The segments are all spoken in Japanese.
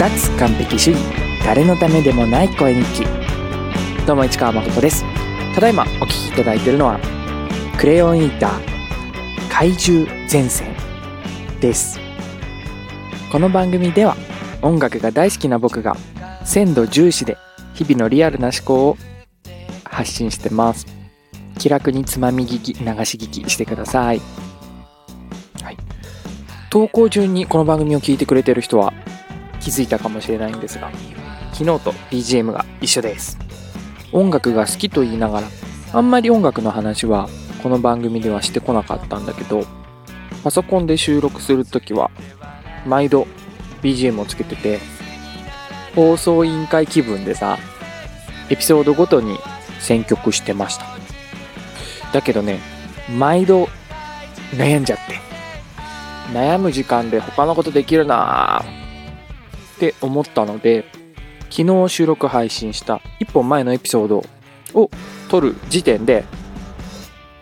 脱完璧主義。誰のためでもない声日記。どうも市川誠です。ただいまお聴きいただいているのはクレヨンイーター怪獣前線です。この番組では音楽が大好きな僕が鮮度重視で日々のリアルな思考を発信してます。気楽につまみ聞き流し聞きしてください、はい、投稿順にこの番組を聞いてくれてる人は気づいたかもしれないんですが昨日と BGM が一緒です。音楽が好きと言いながらあんまり音楽の話はこの番組ではしてこなかったんだけどパソコンで収録するときは毎度 BGM をつけてて放送委員会気分でさエピソードごとに選曲してました。だけどね毎度悩んじゃって悩む時間で他のことできるなって思ったので昨日収録配信した1本前のエピソードを撮る時点で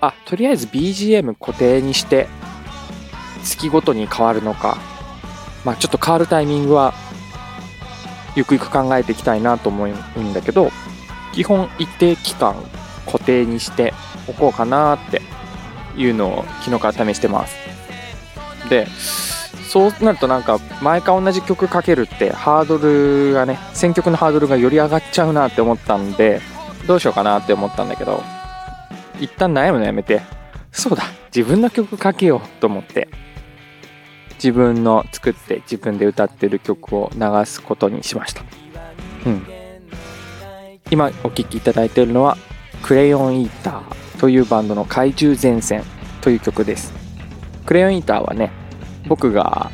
あとりあえず BGM 固定にして月ごとに変わるのかまあちょっと変わるタイミングはゆくゆく考えていきたいなと思うんだけど基本一定期間固定にしておこうかなっていうのを昨日から試してます。でそうなるとなんか毎回同じ曲かけるってハードルがね選曲のハードルがより上がっちゃうなって思ったんでどうしようかなって思ったんだけど一旦悩むのやめて。そうだ自分の曲かけようと思って。自分の作って自分で歌ってる曲を流すことにしました。うん。今お聴きいただいているのはクレヨンイーターというバンドの怪獣前線という曲です。クレヨンイーターはね僕が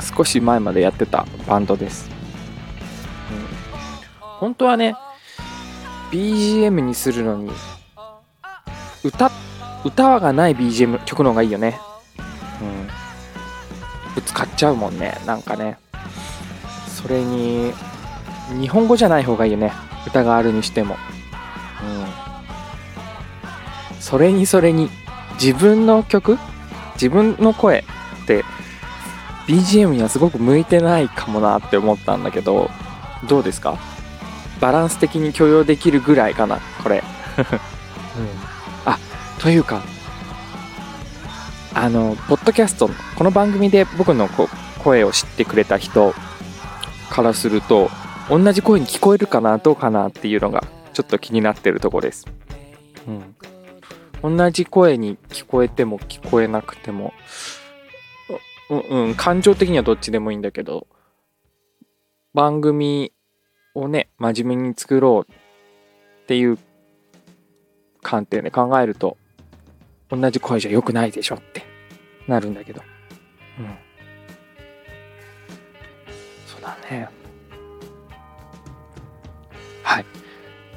少し前までやってたバンドです、うん、本当はね BGM にするのに歌歌がない BGM 曲の方がいいよね。うん。ぶつかっちゃうもんねなんかね。それに日本語じゃない方がいいよね。歌があるにしても。うん。それにそれに自分の曲？自分の声って BGM にはすごく向いてないかもなって思ったんだけどどうですか？バランス的に許容できるぐらいかなこれ、うん、あというかあのポッドキャストこの番組で僕の声を知ってくれた人からすると同じ声に聞こえるかなどうかなっていうのがちょっと気になってるとこです、うん、同じ声に聞こえても聞こえなくてもう、うん、感情的にはどっちでもいいんだけど、番組をね、真面目に作ろうっていう観点で考えると、同じ声じゃ良くないでしょってなるんだけど。うん。そうだね。はい。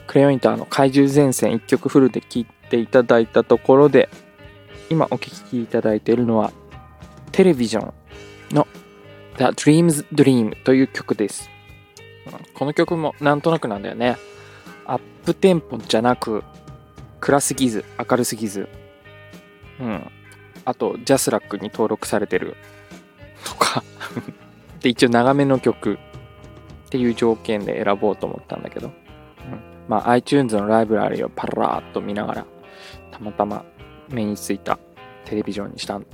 クレヨンインターの怪獣前線1曲フルで聴いていただいたところで、今お聴きいただいているのはテレビジョンの The Dream's Dream という曲です。この曲もなんとなくなんだよね。アップテンポじゃなく、暗すぎず、明るすぎず、うん。あと、ジャスラックに登録されてるとか で、一応長めの曲っていう条件で選ぼうと思ったんだけど、うん、まあ iTunes のライブラリをパラーっと見ながら、たまたま目についたテレビジョンにしたん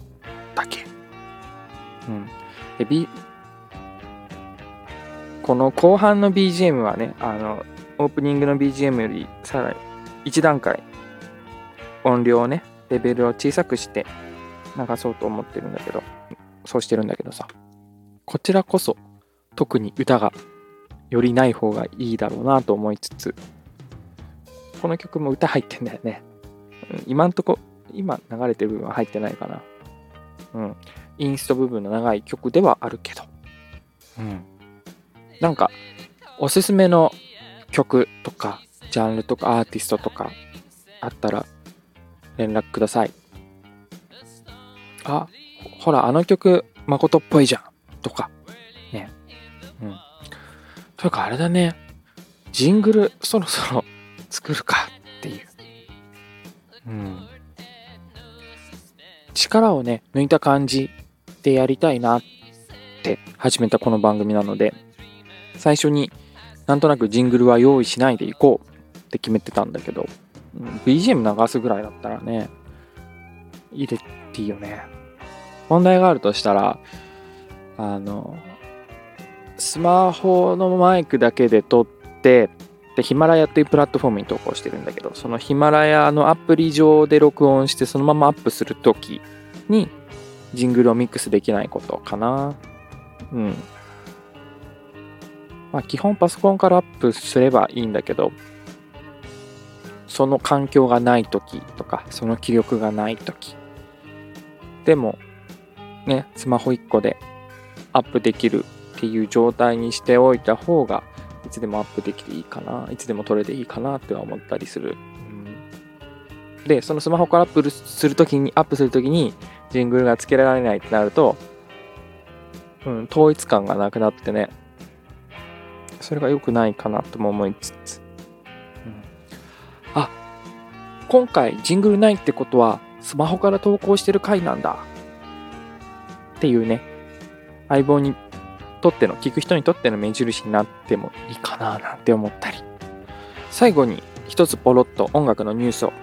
だけ。うん。で、B、この後半の BGM はね、あの、オープニングの BGM よりさらに1段階音量をね、レベルを小さくして流そうと思ってるんだけど、そうしてるんだけどさ、こちらこそ特に歌がよりない方がいいだろうなと思いつつ、この曲も歌入ってんだよね。今んとこ、今流れてる部分は入ってないかな。うん。インスト部分の長い曲ではあるけど、うん。なんか、おすすめの曲とか、ジャンルとかアーティストとかあったら連絡ください。あ、ほら、あの曲、誠っぽいじゃん。とか、ね。うん。というか、あれだね。ジングル、そろそろ作るかっていう。うん。力をね、抜いた感じでやりたいなって始めたこの番組なので、最初になんとなくジングルは用意しないでいこうって決めてたんだけど、BGM 流すぐらいだったらね、入れていいよね。問題があるとしたら、あの、スマホのマイクだけで撮って、で、ヒマラヤっていうプラットフォームに投稿してるんだけど、そのヒマラヤのアプリ上で録音してそのままアップするときに、ジングルをミックスできないことかな。うん。まあ、基本パソコンからアップすればいいんだけど、その環境がない時とか、その気力がない時。でも、ね、スマホ1個でアップできるっていう状態にしておいた方が、いつでもアップできていいかな、いつでも撮れていいかなって思ったりする。うん、で、そのスマホからアップするときに、アップするときに、ジングルがつけられないってなると、うん、統一感がなくなってね、それが良くないかなとも思いつつ、うん、あ今回ジングルないってことはスマホから投稿してる回なんだ。っていうね。相棒にとっての聞く人にとっての目印になってもいいかななんて思ったり。最後に一つポロッと音楽のニュースを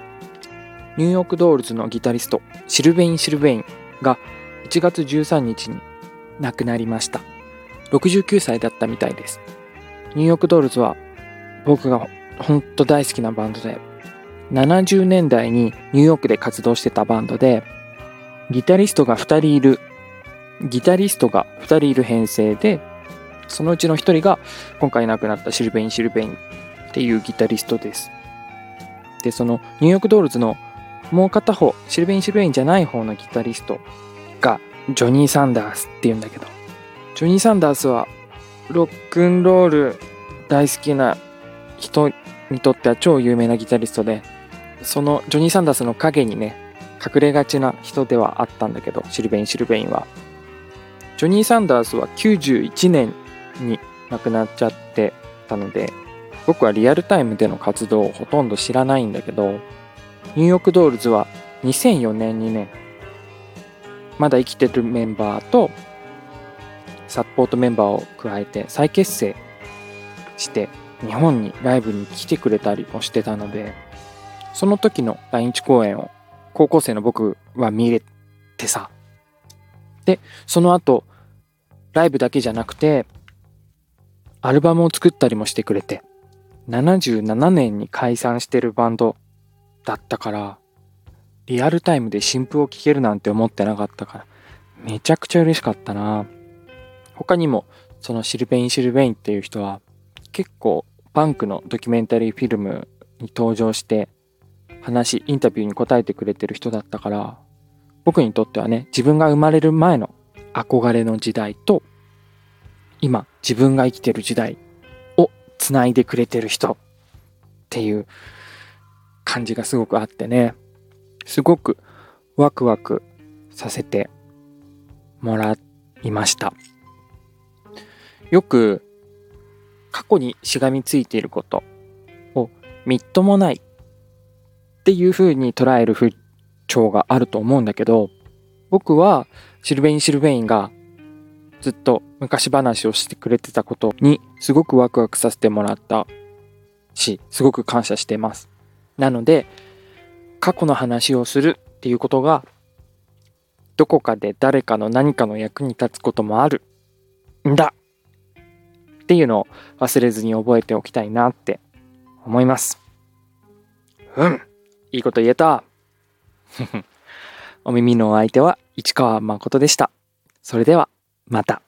ニューヨークドールズのギタリストシルベイン・シルベインが1月13日に亡くなりました69歳だったみたいですニューヨークドールズは僕が本当大好きなバンドで、70年代にニューヨークで活動してたバンドで、ギタリストが2人いる、ギタリストが2人いる編成で、そのうちの1人が今回亡くなったシルベイン・シルベインっていうギタリストです。で、そのニューヨークドールズのもう片方、シルベン・シルベインじゃない方のギタリストがジョニー・サンダースっていうんだけど、ジョニー・サンダースはロックンロール大好きな人にとっては超有名なギタリストで、そのジョニー・サンダースの影にね、隠れがちな人ではあったんだけど、シルベイン・シルベインは。ジョニー・サンダースは91年に亡くなっちゃってたので、僕はリアルタイムでの活動をほとんど知らないんだけど、ニューヨークドールズは2004年にね、まだ生きてるメンバーとサポートメンバーを加えて再結成して日本にライブに来てくれたりもしてたのでその時の来日公演を高校生の僕は見れてさ。でその後ライブだけじゃなくてアルバムを作ったりもしてくれて77年に解散してるバンドだったからリアルタイムで新譜を聴けるなんて思ってなかったからめちゃくちゃ嬉しかったな。他にもそのシルベイン・シルベインっていう人は結構パンクのドキュメンタリーフィルムに登場して話、インタビューに答えてくれてる人だったから僕にとってはね、自分が生まれる前の憧れの時代と今自分が生きてる時代をつないでくれてる人っていう感じがすごくあってね、すごくワクワクさせてもらいました。よく過去にしがみついていることをみっともないっていう風に捉える風潮があると思うんだけど僕はシルベイン・シルベインがずっと昔話をしてくれてたことにすごくワクワクさせてもらったしすごく感謝してますなので過去の話をするっていうことがどこかで誰かの何かの役に立つこともあるんだっていうのを忘れずに覚えておきたいなって思います。うん。いいこと言えた。お耳のお相手は市川誠でした。それでは、また。